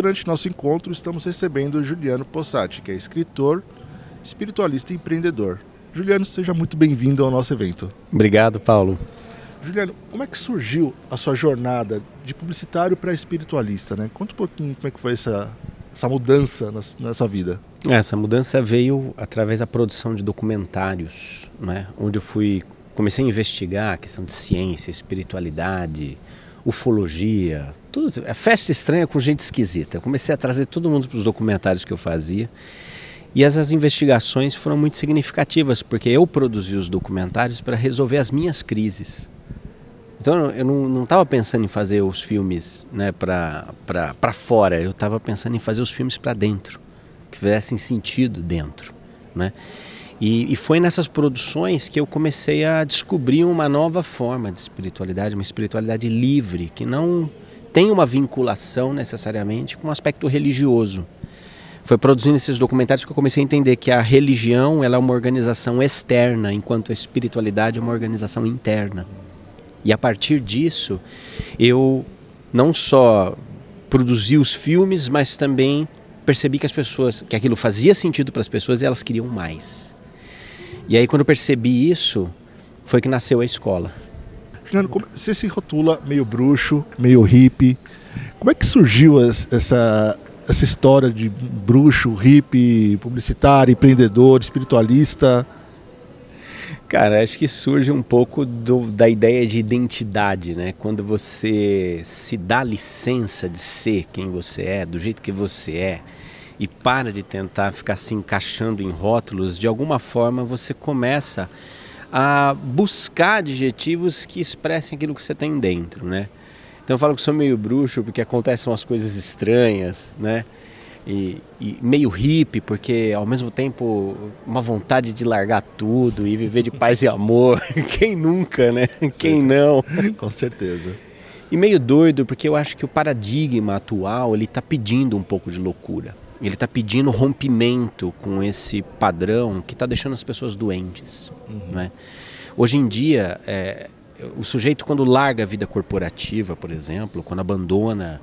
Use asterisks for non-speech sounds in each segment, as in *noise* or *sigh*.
durante nosso encontro estamos recebendo Juliano Possati, que é escritor, espiritualista e empreendedor. Juliano, seja muito bem-vindo ao nosso evento. Obrigado, Paulo. Juliano, como é que surgiu a sua jornada de publicitário para espiritualista? Né? Conta um pouquinho como é que foi essa, essa mudança na, na sua vida. Essa mudança veio através da produção de documentários, né? onde eu fui comecei a investigar a questão de ciência, espiritualidade, ufologia, tudo. É festa estranha com gente esquisita. Eu comecei a trazer todo mundo para os documentários que eu fazia. E essas investigações foram muito significativas, porque eu produzi os documentários para resolver as minhas crises. Então eu não estava pensando em fazer os filmes né, para fora, eu estava pensando em fazer os filmes para dentro, que fizessem sentido dentro. Né? E, e, foi nessas produções que eu comecei a descobrir uma nova forma de espiritualidade, uma espiritualidade livre, que não tem uma vinculação necessariamente com o um aspecto religioso. Foi produzindo esses documentários que eu comecei a entender que a religião ela é uma organização externa, enquanto a espiritualidade é uma organização interna. E a partir disso, eu não só produzi os filmes, mas também percebi que as pessoas, que aquilo fazia sentido para as pessoas e elas queriam mais. E aí quando eu percebi isso, foi que nasceu a escola. Juliano, você se rotula meio bruxo, meio hippie. Como é que surgiu essa, essa história de bruxo, hippie, publicitário, empreendedor, espiritualista? Cara, acho que surge um pouco do, da ideia de identidade, né? Quando você se dá licença de ser quem você é, do jeito que você é, e para de tentar ficar se encaixando em rótulos, de alguma forma você começa buscar adjetivos que expressem aquilo que você tem dentro, né? Então eu falo que sou meio bruxo porque acontecem umas coisas estranhas, né? E, e, meio hippie, porque ao mesmo tempo uma vontade de largar tudo e viver de paz e amor. *laughs* Quem nunca, né? Quem não? *laughs* Com certeza. E meio doido, porque eu acho que o paradigma atual ele está pedindo um pouco de loucura. Ele está pedindo rompimento com esse padrão que está deixando as pessoas doentes. Uhum. Né? Hoje em dia, é, o sujeito, quando larga a vida corporativa, por exemplo, quando abandona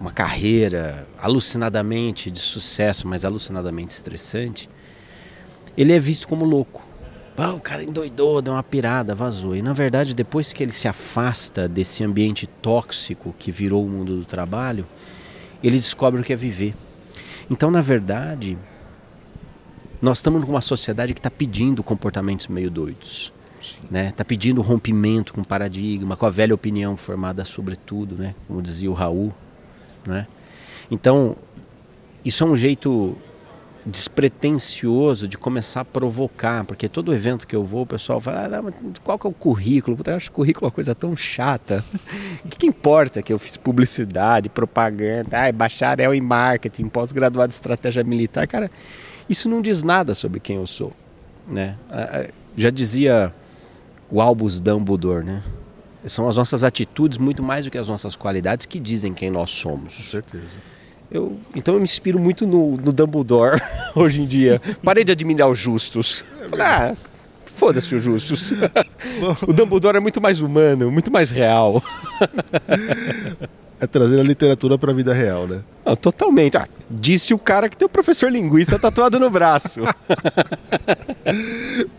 uma carreira alucinadamente de sucesso, mas alucinadamente estressante, ele é visto como louco. Ah, o cara endoidou, deu uma pirada, vazou. E na verdade, depois que ele se afasta desse ambiente tóxico que virou o mundo do trabalho, ele descobre o que é viver. Então, na verdade, nós estamos numa sociedade que está pedindo comportamentos meio doidos. Está né? Tá pedindo rompimento com paradigma, com a velha opinião formada sobre tudo, né? como dizia o Raul. Né? Então, isso é um jeito despretensioso de começar a provocar, porque todo evento que eu vou, o pessoal fala, ah, qual que é o currículo? Eu acho o currículo uma coisa tão chata. O que, que, importa que eu fiz publicidade, propaganda, ah, bacharel em marketing, pós-graduado em estratégia militar? Cara, isso não diz nada sobre quem eu sou, né? Já dizia o Albus Dumbledore, né? São as nossas atitudes muito mais do que as nossas qualidades que dizem quem nós somos. Com certeza. Eu, então eu me inspiro muito no, no Dumbledore *laughs* hoje em dia. Parei de admirar os justos. Falei, ah, foda-se os justos. *laughs* o Dumbledore é muito mais humano, muito mais real. *laughs* é trazer a literatura para a vida real, né? Não, totalmente. Ah, disse o cara que tem o professor linguista tatuado no braço.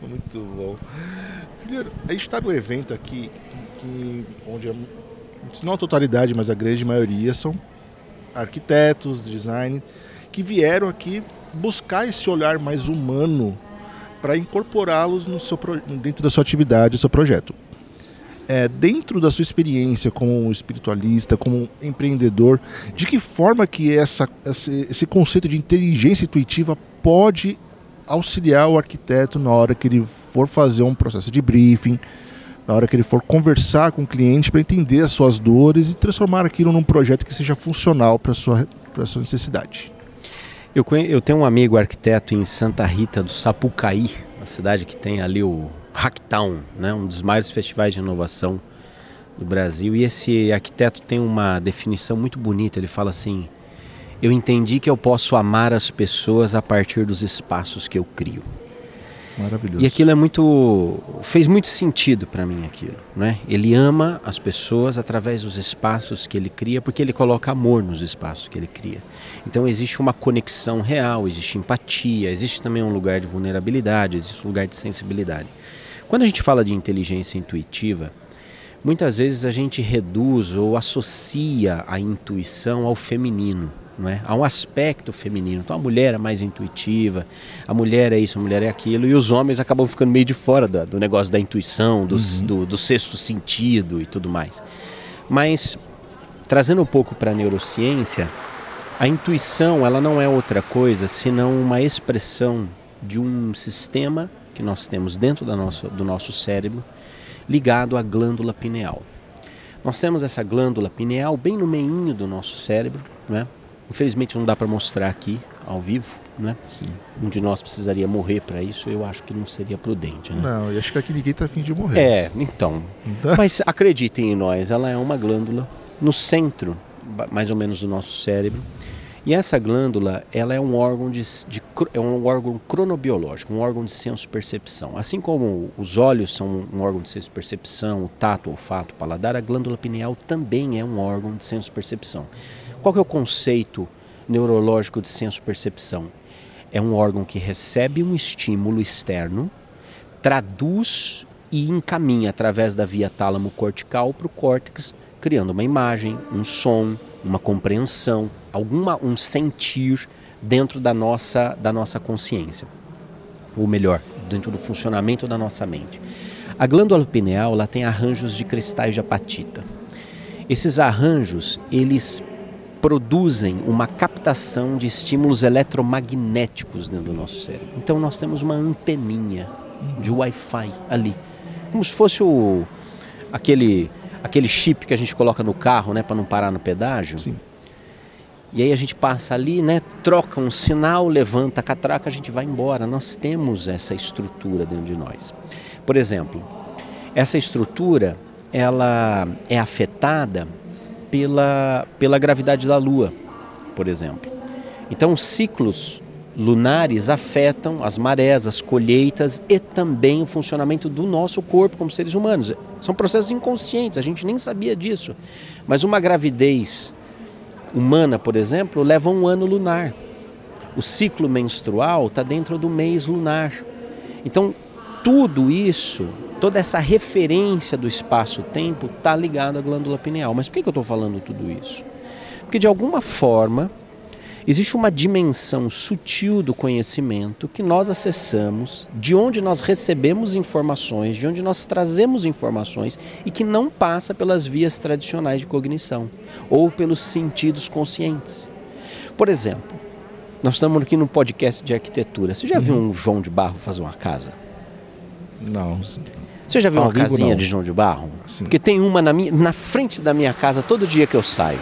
muito bom. A gente está no evento aqui, que, onde, não a totalidade, mas a grande maioria são arquitetos, design, que vieram aqui buscar esse olhar mais humano para incorporá-los dentro da sua atividade, seu projeto. É, dentro da sua experiência como espiritualista, como empreendedor, de que forma que essa, esse conceito de inteligência intuitiva pode auxiliar o arquiteto na hora que ele for fazer um processo de briefing, na hora que ele for conversar com o cliente para entender as suas dores e transformar aquilo num projeto que seja funcional para a sua, sua necessidade. Eu, eu tenho um amigo arquiteto em Santa Rita do Sapucaí, uma cidade que tem ali o Hacktown, né, um dos maiores festivais de inovação do Brasil. E esse arquiteto tem uma definição muito bonita. Ele fala assim: Eu entendi que eu posso amar as pessoas a partir dos espaços que eu crio. Maravilhoso. E aquilo é muito. fez muito sentido para mim aquilo. Né? Ele ama as pessoas através dos espaços que ele cria, porque ele coloca amor nos espaços que ele cria. Então existe uma conexão real, existe empatia, existe também um lugar de vulnerabilidade, existe um lugar de sensibilidade. Quando a gente fala de inteligência intuitiva, muitas vezes a gente reduz ou associa a intuição ao feminino. Não é? Há um aspecto feminino. Então a mulher é mais intuitiva, a mulher é isso, a mulher é aquilo, e os homens acabam ficando meio de fora do, do negócio da intuição, do, uhum. do, do sexto sentido e tudo mais. Mas trazendo um pouco para a neurociência, a intuição ela não é outra coisa senão uma expressão de um sistema que nós temos dentro da nossa, do nosso cérebro ligado à glândula pineal. Nós temos essa glândula pineal bem no meinho do nosso cérebro, né? Infelizmente não dá para mostrar aqui ao vivo, né? Sim. Um de nós precisaria morrer para isso, eu acho que não seria prudente, né? Não, eu acho que aqui ninguém está afim de morrer. É, então. então. Mas acreditem em nós, ela é uma glândula no centro, mais ou menos, do nosso cérebro. E essa glândula, ela é um órgão de, de, é um órgão cronobiológico, um órgão de senso-percepção. Assim como os olhos são um órgão de senso-percepção, o tato, o olfato, o paladar, a glândula pineal também é um órgão de senso-percepção. Qual que é o conceito neurológico de senso-percepção? É um órgão que recebe um estímulo externo, traduz e encaminha através da via tálamo-cortical para o córtex, criando uma imagem, um som, uma compreensão, alguma um sentir dentro da nossa da nossa consciência. Ou melhor, dentro do funcionamento da nossa mente. A glândula pineal, ela tem arranjos de cristais de apatita. Esses arranjos, eles produzem uma captação de estímulos eletromagnéticos dentro do nosso cérebro. Então nós temos uma anteninha de Wi-Fi ali, como se fosse o aquele aquele chip que a gente coloca no carro, né, para não parar no pedágio. Sim. E aí a gente passa ali, né, troca um sinal, levanta a catraca, a gente vai embora. Nós temos essa estrutura dentro de nós. Por exemplo, essa estrutura ela é afetada pela, pela gravidade da Lua, por exemplo. Então, ciclos lunares afetam as marés, as colheitas e também o funcionamento do nosso corpo como seres humanos. São processos inconscientes, a gente nem sabia disso. Mas uma gravidez humana, por exemplo, leva um ano lunar. O ciclo menstrual está dentro do mês lunar. Então, tudo isso toda essa referência do espaço-tempo está ligada à glândula pineal. Mas por que, que eu estou falando tudo isso? Porque de alguma forma existe uma dimensão sutil do conhecimento que nós acessamos, de onde nós recebemos informações, de onde nós trazemos informações e que não passa pelas vias tradicionais de cognição ou pelos sentidos conscientes. Por exemplo, nós estamos aqui no podcast de arquitetura. Você já uhum. viu um João de Barro fazer uma casa? Não. Você já viu Ao uma casinha não. de João de Barro? Sim. Porque tem uma na, minha, na frente da minha casa todo dia que eu saio.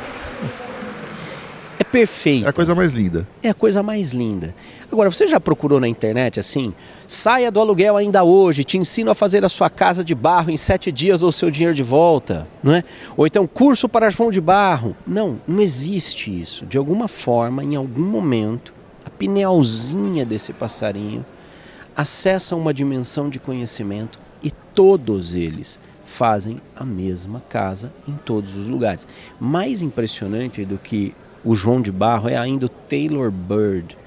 É perfeito. É a coisa mais linda. É a coisa mais linda. Agora, você já procurou na internet assim? Saia do aluguel ainda hoje, te ensino a fazer a sua casa de barro em sete dias ou seu dinheiro de volta, não é? Ou então curso para João de Barro. Não, não existe isso. De alguma forma, em algum momento, a pinealzinha desse passarinho acessa uma dimensão de conhecimento e todos eles fazem a mesma casa em todos os lugares. Mais impressionante do que o João de Barro é ainda o Taylor Bird.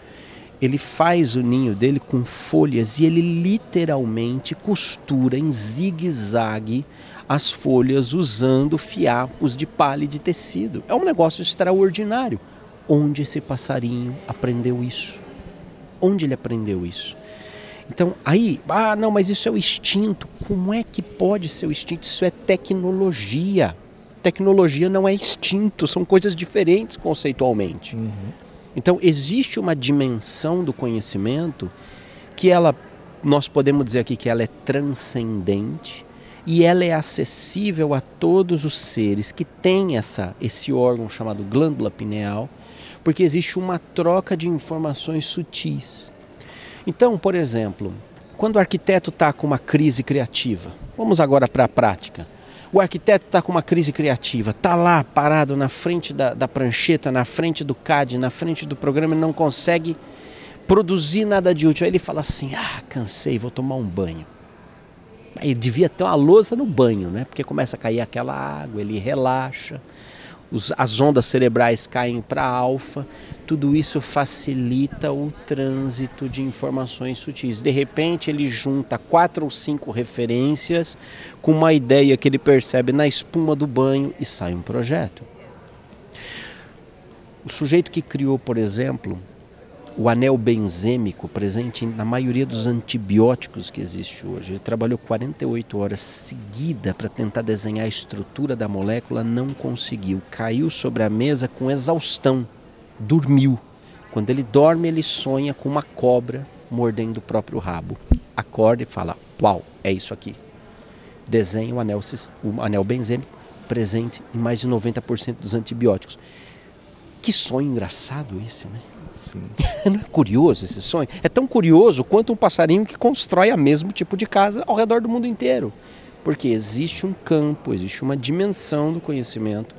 Ele faz o ninho dele com folhas e ele literalmente costura em zigue-zague as folhas usando fiapos de palha de tecido. É um negócio extraordinário. Onde esse passarinho aprendeu isso? Onde ele aprendeu isso? Então, aí, ah, não, mas isso é o instinto. Como é que pode ser o instinto? Isso é tecnologia. Tecnologia não é instinto, são coisas diferentes conceitualmente. Uhum. Então, existe uma dimensão do conhecimento que ela, nós podemos dizer aqui que ela é transcendente e ela é acessível a todos os seres que têm essa, esse órgão chamado glândula pineal, porque existe uma troca de informações sutis. Então, por exemplo, quando o arquiteto está com uma crise criativa, vamos agora para a prática. O arquiteto está com uma crise criativa, está lá parado na frente da, da, prancheta, na frente do CAD, na frente do programa e não consegue produzir nada de útil. Aí ele fala assim: ah, cansei, vou tomar um banho. Aí devia ter uma louça no banho, né? Porque começa a cair aquela água, ele relaxa, os, as ondas cerebrais caem para alfa, tudo isso facilita o trânsito de informações sutis. De repente, ele junta quatro ou cinco referências com uma ideia que ele percebe na espuma do banho e sai um projeto. O sujeito que criou, por exemplo, o anel benzêmico presente na maioria dos antibióticos que existe hoje. Ele trabalhou 48 horas seguida para tentar desenhar a estrutura da molécula, não conseguiu. Caiu sobre a mesa com exaustão, dormiu. Quando ele dorme, ele sonha com uma cobra mordendo o próprio rabo. Acorda e fala: Uau, é isso aqui. Desenha o anel, o anel benzêmico presente em mais de 90% dos antibióticos. Que sonho engraçado esse, né? Sim. *laughs* Não é curioso esse sonho? É tão curioso quanto um passarinho que constrói a mesmo tipo de casa ao redor do mundo inteiro. Porque existe um campo, existe uma dimensão do conhecimento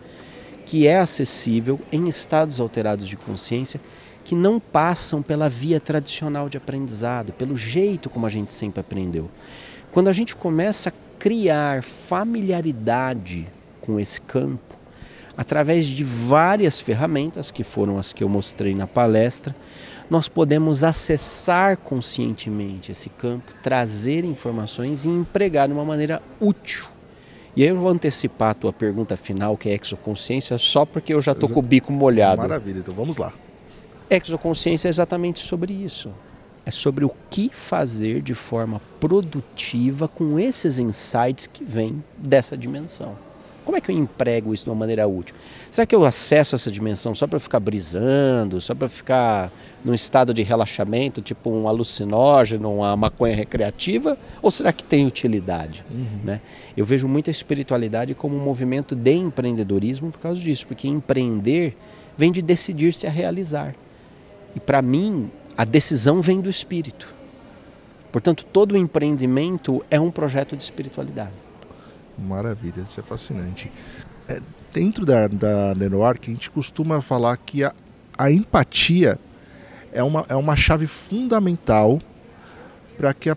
que é acessível em estados alterados de consciência que não passam pela via tradicional de aprendizado, pelo jeito como a gente sempre aprendeu. Quando a gente começa a criar familiaridade com esse campo, através de várias ferramentas, que foram as que eu mostrei na palestra, nós podemos acessar conscientemente esse campo, trazer informações e empregar de uma maneira útil. E aí eu vou antecipar a tua pergunta final, que é exoconsciência, só porque eu já estou com o bico molhado. Maravilha, então vamos lá. Exoconsciência é exatamente sobre isso. É sobre o que fazer de forma produtiva com esses insights que vêm dessa dimensão. Como é que eu emprego isso de uma maneira útil? Será que eu acesso essa dimensão só para ficar brisando, só para ficar num estado de relaxamento, tipo um alucinógeno, uma maconha recreativa? Ou será que tem utilidade? Uhum. Né? Eu vejo muita espiritualidade como um movimento de empreendedorismo por causa disso, porque empreender vem de decidir-se a realizar. E para mim, a decisão vem do espírito. Portanto, todo empreendimento é um projeto de espiritualidade. Maravilha, isso é fascinante. É, dentro da, da NeuroArc, a gente costuma falar que a, a empatia é uma, é uma chave fundamental para que, a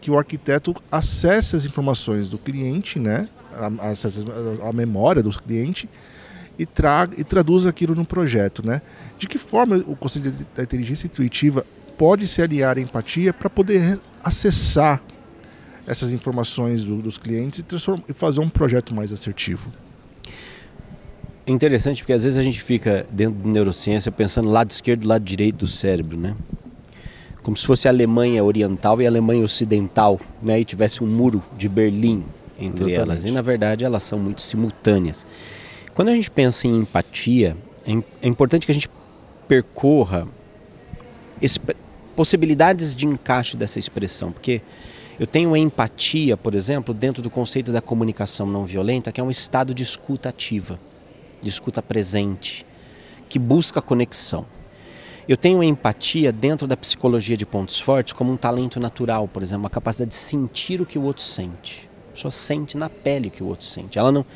que o arquiteto acesse as informações do cliente, né? a, a memória do cliente e, traga, e traduza aquilo no projeto. Né? De que forma o conceito da inteligência intuitiva pode se aliar à empatia para poder acessar essas informações do, dos clientes e, e fazer um projeto mais assertivo. É interessante porque às vezes a gente fica dentro de neurociência pensando lado esquerdo e lado direito do cérebro, né? Como se fosse a Alemanha oriental e a Alemanha ocidental, né? E tivesse um muro de Berlim entre Exatamente. elas. E na verdade elas são muito simultâneas. Quando a gente pensa em empatia, é, é importante que a gente percorra possibilidades de encaixe dessa expressão, porque eu tenho empatia, por exemplo, dentro do conceito da comunicação não violenta, que é um estado de escuta ativa, de escuta presente, que busca conexão. Eu tenho empatia dentro da psicologia de pontos fortes como um talento natural, por exemplo, uma capacidade de sentir o que o outro sente. A pessoa sente na pele o que o outro sente. Ela não,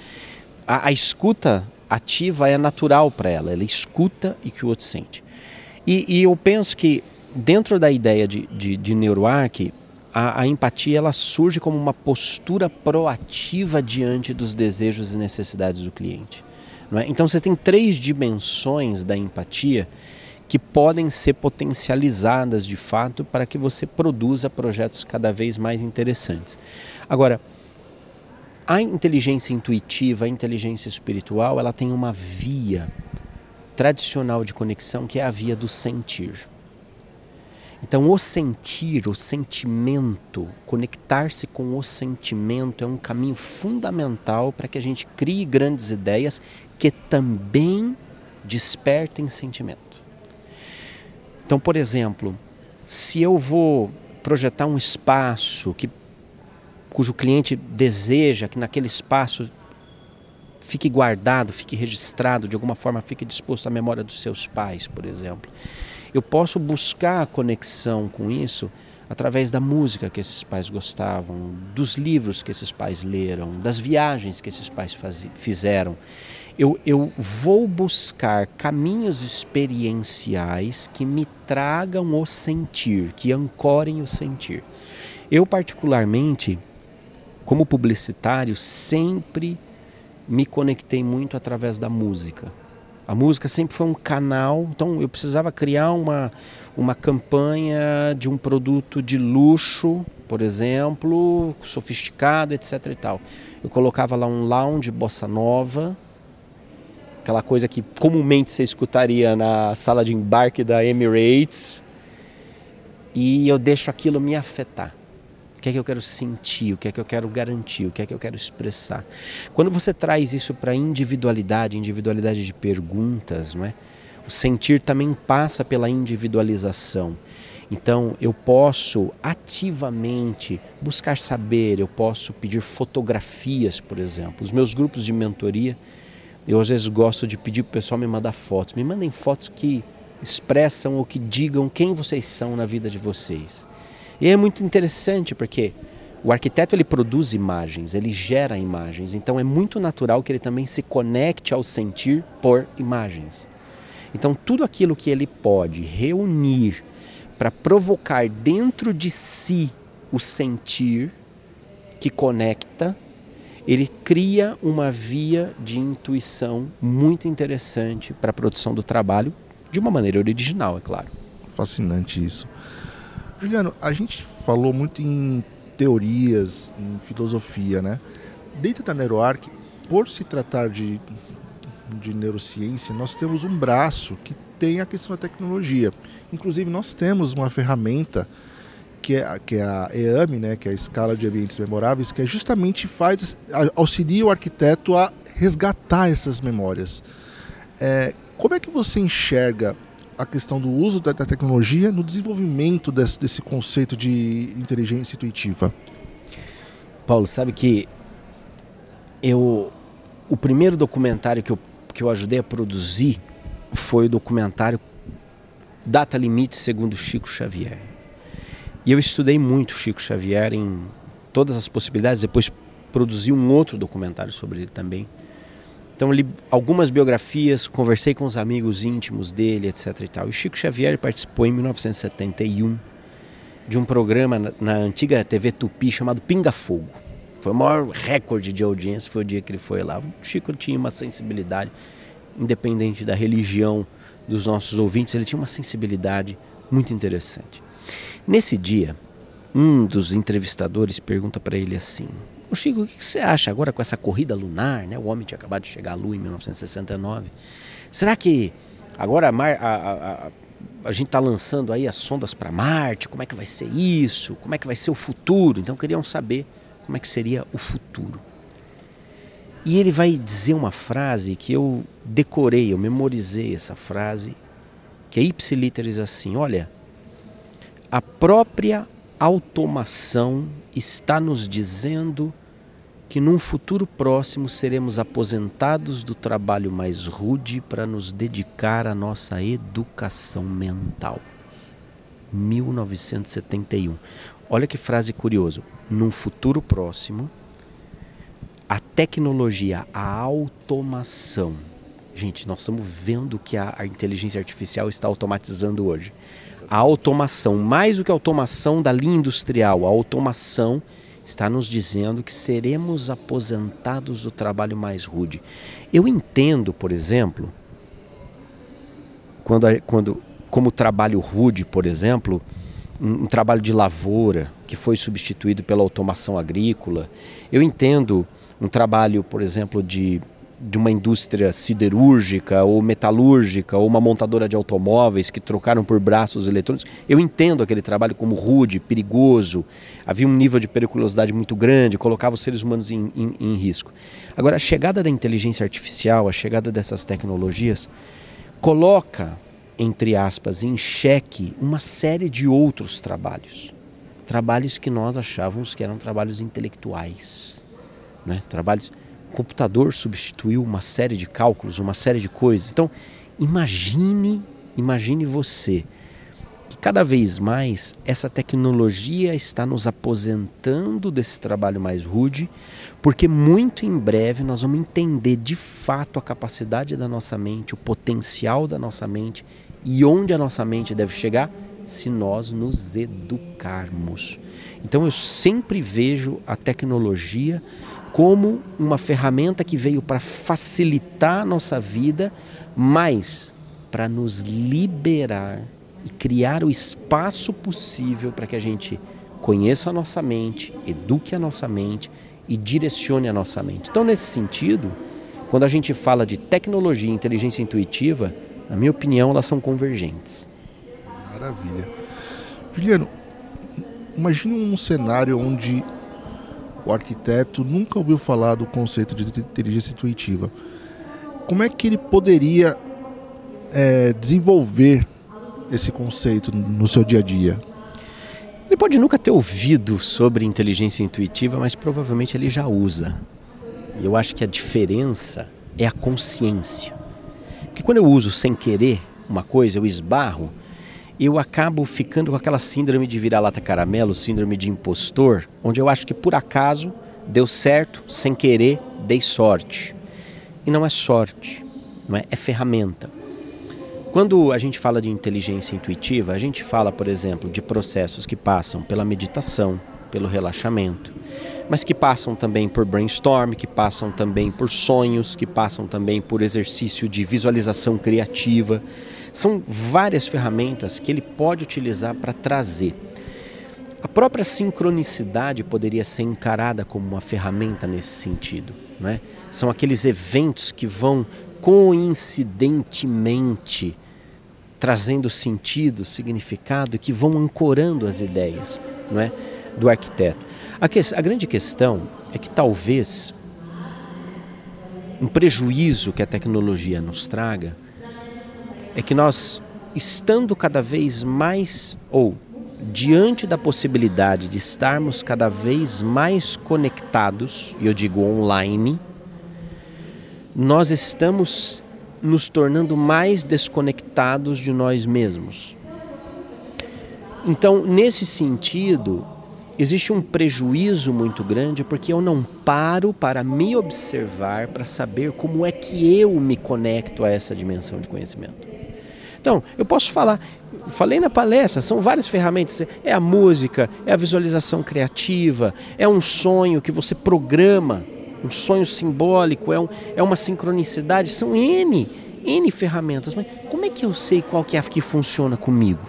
a, a escuta ativa é natural para ela. Ela escuta e que o outro sente. E, e eu penso que dentro da ideia de, de, de neuroarc, a, a, empatia ela surge como uma postura proativa diante dos desejos e necessidades do cliente. É? Então você tem três dimensões da empatia que podem ser potencializadas de fato para que você produza projetos cada vez mais interessantes. Agora, a inteligência intuitiva, a inteligência espiritual, ela tem uma via tradicional de conexão que é a via do sentir. Então, o sentir, o sentimento, conectar-se com o sentimento é um caminho fundamental para que a gente crie grandes ideias que também despertem sentimento. Então, por exemplo, se eu vou projetar um espaço que, cujo cliente deseja que naquele espaço fique guardado, fique registrado, de alguma forma fique disposto à memória dos seus pais, por exemplo eu posso buscar a conexão com isso através da música que esses pais gostavam, dos livros que esses pais leram, das viagens que esses pais faz, fizeram. Eu, eu vou buscar caminhos experienciais que me tragam o sentir, que ancorem o sentir. Eu, particularmente, como publicitário, sempre me conectei muito através da música. A música sempre foi um canal, então eu precisava criar uma, uma campanha de um produto de luxo, por exemplo, sofisticado, etc e tal. Eu colocava lá um lounge bossa nova, aquela coisa que comumente você escutaria na sala de embarque da Emirates, e eu deixo aquilo me afetar. O que é que eu quero sentir? O que é que eu quero garantir? O que é que eu quero expressar? Quando você traz isso para individualidade, individualidade de perguntas, não é? O sentir também passa pela individualização. Então, eu posso ativamente buscar saber, eu posso pedir fotografias, por exemplo. Os meus grupos de mentoria, eu às vezes gosto de pedir para o pessoal me mandar fotos. Me mandem fotos que expressam ou que digam quem vocês são na vida de vocês. E é muito interessante porque o arquiteto ele produz imagens, ele gera imagens, então é muito natural que ele também se conecte ao sentir por imagens. Então tudo aquilo que ele pode reunir para provocar dentro de si o sentir que conecta, ele cria uma via de intuição muito interessante para a produção do trabalho de uma maneira original, é claro. Fascinante isso. Juliano, a gente falou muito em teorias, em filosofia, né? Dentro da NeuroArc, por se tratar de, de neurociência, nós temos um braço que tem a questão da tecnologia. Inclusive, nós temos uma ferramenta que é, que é a EAME, né, que é a escala de ambientes memoráveis, que é justamente faz auxilia o arquiteto a resgatar essas memórias. É, como é que você enxerga a questão do uso da, da tecnologia no desenvolvimento desse, desse conceito de inteligência intuitiva? Paulo, sabe que eu o primeiro documentário que eu, que eu ajudei a produzir foi o documentário Data Limite segundo Chico Xavier. E eu estudei muito Chico Xavier em todas as possibilidades, depois produzi um outro documentário sobre ele também. Então li algumas biografias, conversei com os amigos íntimos dele, etc. E tal. E Chico Xavier participou em 1971 de um programa na, na antiga TV Tupi chamado Pinga Fogo. Foi o maior recorde de audiência, foi o dia que ele foi lá. O Chico tinha uma sensibilidade, independente da religião dos nossos ouvintes, ele tinha uma sensibilidade muito interessante. Nesse dia, um dos entrevistadores pergunta para ele assim: o Chico, o que você acha agora com essa corrida lunar? Né? O homem tinha acabado de chegar à Lua em 1969. Será que agora a, a, a, a gente está lançando aí as sondas para Marte? Como é que vai ser isso? Como é que vai ser o futuro? Então queriam saber como é que seria o futuro. E ele vai dizer uma frase que eu decorei, eu memorizei essa frase, que é ipsiliteris assim: olha, a própria automação está nos dizendo que num futuro próximo seremos aposentados do trabalho mais rude para nos dedicar à nossa educação mental. 1971. Olha que frase curiosa. Num futuro próximo, a tecnologia, a automação. Gente, nós estamos vendo que a, a inteligência artificial está automatizando hoje a automação, mais do que a automação da linha industrial, a automação está nos dizendo que seremos aposentados do trabalho mais rude. Eu entendo, por exemplo, quando, quando como trabalho rude, por exemplo, um, um trabalho de lavoura que foi substituído pela automação agrícola. Eu entendo um trabalho, por exemplo, de de uma indústria siderúrgica ou metalúrgica ou uma montadora de automóveis que trocaram por braços eletrônicos. Eu entendo aquele trabalho como rude, perigoso, havia um nível de periculosidade muito grande, colocava os seres humanos em, em, em risco. Agora, a chegada da inteligência artificial, a chegada dessas tecnologias, coloca, entre aspas, em xeque uma série de outros trabalhos. Trabalhos que nós achávamos que eram trabalhos intelectuais, né? trabalhos o computador substituiu uma série de cálculos, uma série de coisas. Então, imagine, imagine você que cada vez mais essa tecnologia está nos aposentando desse trabalho mais rude, porque muito em breve nós vamos entender de fato a capacidade da nossa mente, o potencial da nossa mente e onde a nossa mente deve chegar se nós nos educarmos. Então eu sempre vejo a tecnologia como uma ferramenta que veio para facilitar a nossa vida, mas para nos liberar e criar o espaço possível para que a gente conheça a nossa mente, eduque a nossa mente e direcione a nossa mente. Então, nesse sentido, quando a gente fala de tecnologia e inteligência intuitiva, na minha opinião, elas são convergentes. Maravilha. Juliano, imagine um cenário onde o arquiteto nunca ouviu falar do conceito de inteligência intuitiva. Como é que ele poderia é, desenvolver esse conceito no seu dia a dia? Ele pode nunca ter ouvido sobre inteligência intuitiva, mas provavelmente ele já usa. E eu acho que a diferença é a consciência. Porque quando eu uso sem querer uma coisa, eu esbarro, eu acabo ficando com aquela síndrome de vira-lata caramelo, síndrome de impostor, onde eu acho que por acaso deu certo, sem querer, dei sorte. E não é sorte, não é, é ferramenta. Quando a gente fala de inteligência intuitiva, a gente fala, por exemplo, de processos que passam pela meditação, pelo relaxamento, mas que passam também por brainstorm, que passam também por sonhos, que passam também por exercício de visualização criativa. São várias ferramentas que ele pode utilizar para trazer. A própria sincronicidade poderia ser encarada como uma ferramenta nesse sentido. Não é? São aqueles eventos que vão coincidentemente trazendo sentido, significado, que vão ancorando as ideias não é, do arquiteto. A, que, a grande questão é que talvez um prejuízo que a tecnologia nos traga é que nós, estando cada vez mais, ou diante da possibilidade de estarmos cada vez mais conectados, e eu digo online, nós estamos nos tornando mais desconectados de nós mesmos. Então, nesse sentido, existe um prejuízo muito grande porque eu não paro para me observar, para saber como é que eu me conecto a essa dimensão de conhecimento. Então, eu posso falar, falei na palestra, são várias ferramentas. É a música, é a visualização criativa, é um sonho que você programa um sonho simbólico, é, um, é uma sincronicidade, são N, N ferramentas. Mas como é que eu sei qual que é a que funciona comigo?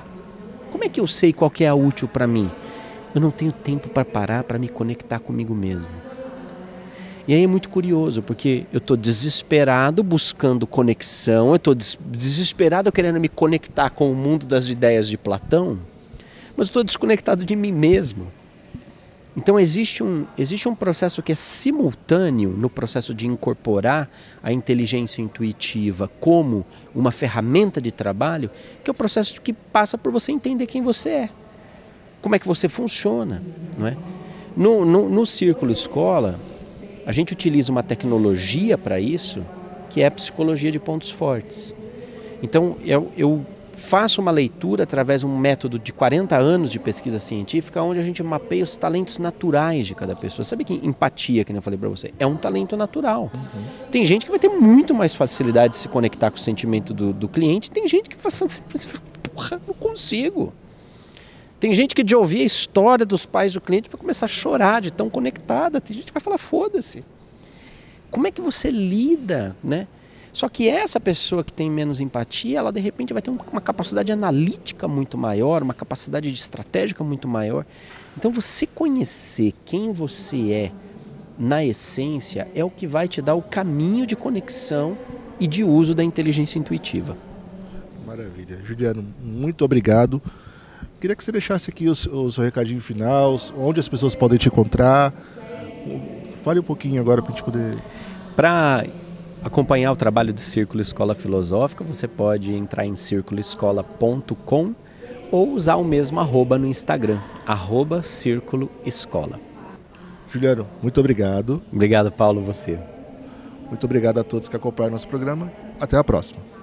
Como é que eu sei qual que é a útil para mim? Eu não tenho tempo para parar para me conectar comigo mesmo. E aí é muito curioso, porque eu estou desesperado buscando conexão, eu estou desesperado querendo me conectar com o mundo das ideias de Platão, mas estou desconectado de mim mesmo. Então existe um, existe um processo que é simultâneo no processo de incorporar a inteligência intuitiva como uma ferramenta de trabalho, que é o processo que passa por você entender quem você é, como é que você funciona. Não é? no, no, no círculo escola, a gente utiliza uma tecnologia para isso, que é a psicologia de pontos fortes. Então eu, eu faça uma leitura através de um método de 40 anos de pesquisa científica, onde a gente mapeia os talentos naturais de cada pessoa. Sabe que empatia, que eu falei para você, é um talento natural. Uhum. Tem gente que vai ter muito mais facilidade de se conectar com o sentimento do, do cliente, tem gente que vai falar *laughs* assim, porra, não consigo. Tem gente que de ouvir a história dos pais do cliente vai começar a chorar de tão conectada. Tem gente que vai falar, foda-se. Como é que você lida, né? Só que essa pessoa que tem menos empatia, ela de repente vai ter uma capacidade analítica muito maior, uma capacidade de estratégica muito maior. Então você conhecer quem você é na essência é o que vai te dar o caminho de conexão e de uso da inteligência intuitiva. Maravilha. Juliano, muito obrigado. Queria que você deixasse aqui o, o seu recadinho final, onde as pessoas podem te encontrar. Fale um pouquinho agora para a gente poder. Para acompanhar o trabalho do Círculo Escola Filosófica, você pode entrar em círculoescola.com ou usar o mesmo arroba no Instagram, arroba Círculo Escola. Juliano, muito obrigado. Obrigado, Paulo, você. Muito obrigado a todos que acompanham nosso programa. Até a próxima.